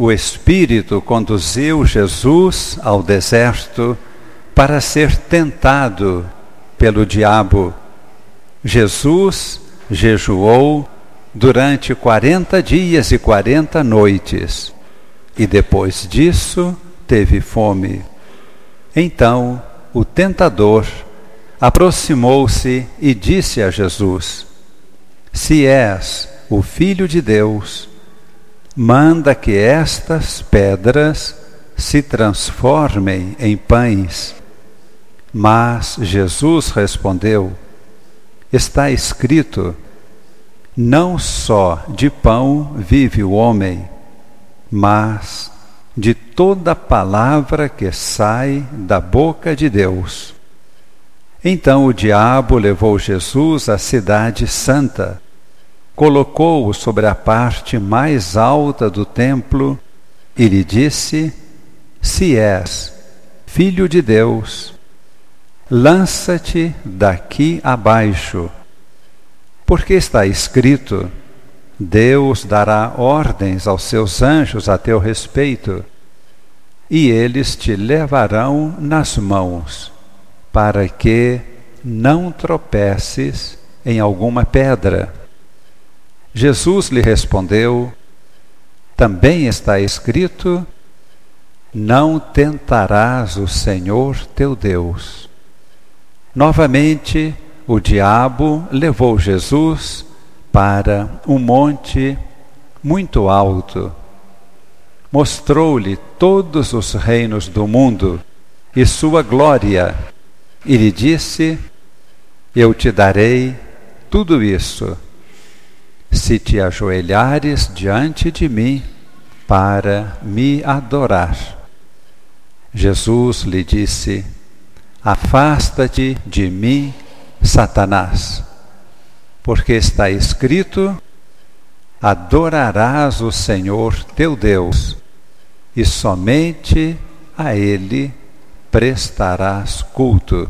o Espírito conduziu Jesus ao deserto para ser tentado pelo diabo. Jesus jejuou durante quarenta dias e quarenta noites, e depois disso teve fome. Então o tentador aproximou-se e disse a Jesus: Se és o Filho de Deus, manda que estas pedras se transformem em pães. Mas Jesus respondeu: Está escrito, não só de pão vive o homem, mas de toda palavra que sai da boca de Deus. Então o diabo levou Jesus à cidade santa, colocou-o sobre a parte mais alta do templo e lhe disse: Se és filho de Deus, lança-te daqui abaixo porque está escrito: Deus dará ordens aos seus anjos a teu respeito, e eles te levarão nas mãos, para que não tropeces em alguma pedra. Jesus lhe respondeu: Também está escrito: Não tentarás o Senhor teu Deus. Novamente, o diabo levou Jesus para um monte muito alto. Mostrou-lhe todos os reinos do mundo e sua glória, e lhe disse: Eu te darei tudo isso, se te ajoelhares diante de mim para me adorar. Jesus lhe disse: Afasta-te de mim, Satanás, porque está escrito: Adorarás o Senhor teu Deus, e somente a Ele prestarás culto.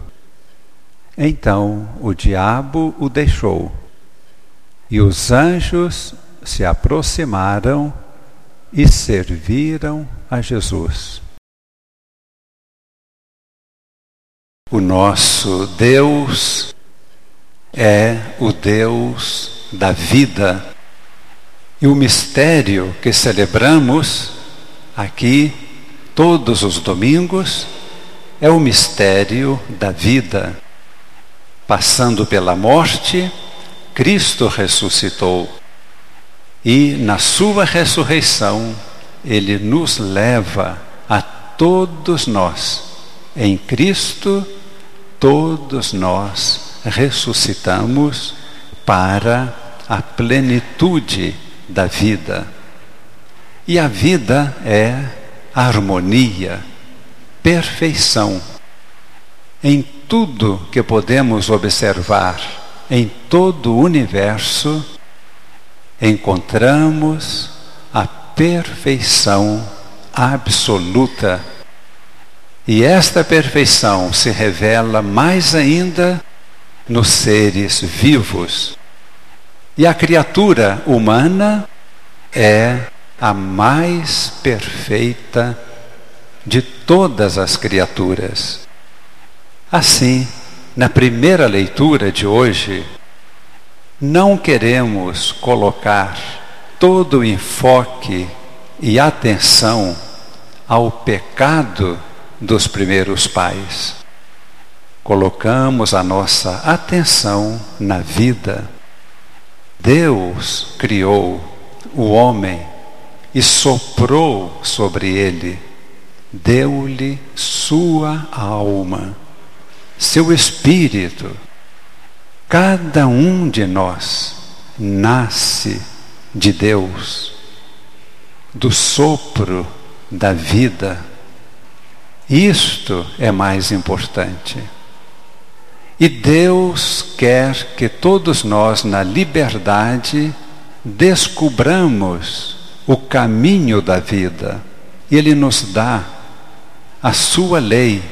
Então o diabo o deixou, e os anjos se aproximaram e serviram a Jesus. O nosso Deus é o Deus da vida. E o mistério que celebramos aqui todos os domingos é o mistério da vida. Passando pela morte, Cristo ressuscitou. E na sua ressurreição, ele nos leva a todos nós. Em Cristo, todos nós ressuscitamos para a plenitude da vida. E a vida é harmonia, perfeição. Em tudo que podemos observar, em todo o universo, encontramos a perfeição absoluta. E esta perfeição se revela mais ainda nos seres vivos. E a criatura humana é a mais perfeita de todas as criaturas. Assim, na primeira leitura de hoje, não queremos colocar todo o enfoque e atenção ao pecado dos primeiros pais. Colocamos a nossa atenção na vida. Deus criou o homem e soprou sobre ele, deu-lhe sua alma, seu espírito. Cada um de nós nasce de Deus, do sopro da vida. Isto é mais importante. E Deus quer que todos nós, na liberdade, descubramos o caminho da vida. Ele nos dá a Sua lei,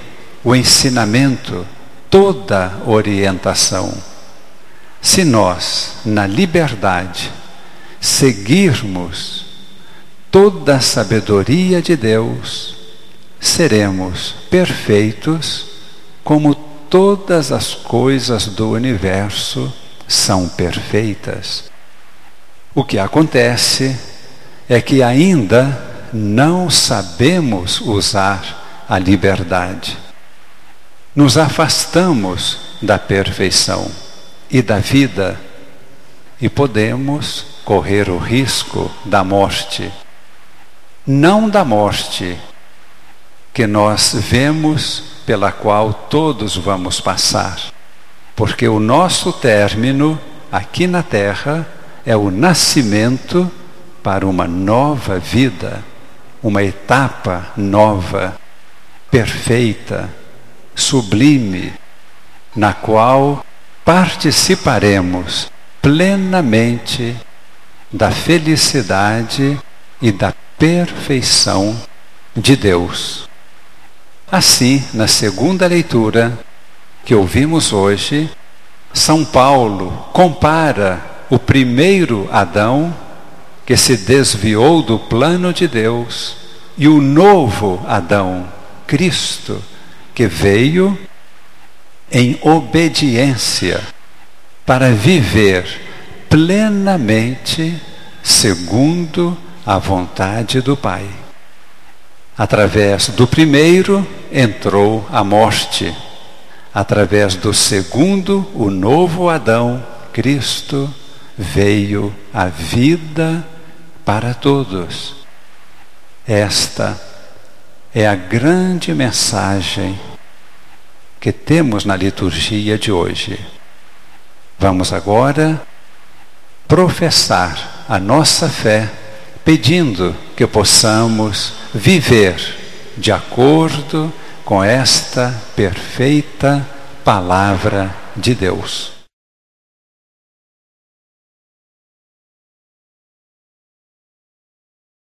o ensinamento, toda orientação. Se nós, na liberdade, seguirmos toda a sabedoria de Deus, seremos perfeitos como todas as coisas do universo são perfeitas. O que acontece é que ainda não sabemos usar a liberdade. Nos afastamos da perfeição e da vida e podemos correr o risco da morte. Não da morte que nós vemos, pela qual todos vamos passar, porque o nosso término aqui na terra é o nascimento para uma nova vida, uma etapa nova, perfeita, sublime, na qual participaremos plenamente da felicidade e da perfeição de Deus. Assim, na segunda leitura que ouvimos hoje, São Paulo compara o primeiro Adão, que se desviou do plano de Deus, e o novo Adão, Cristo, que veio em obediência para viver plenamente segundo a vontade do Pai. Através do primeiro entrou a morte, através do segundo, o novo Adão, Cristo, veio a vida para todos. Esta é a grande mensagem que temos na liturgia de hoje. Vamos agora professar a nossa fé, pedindo que possamos viver de acordo com esta perfeita palavra de Deus.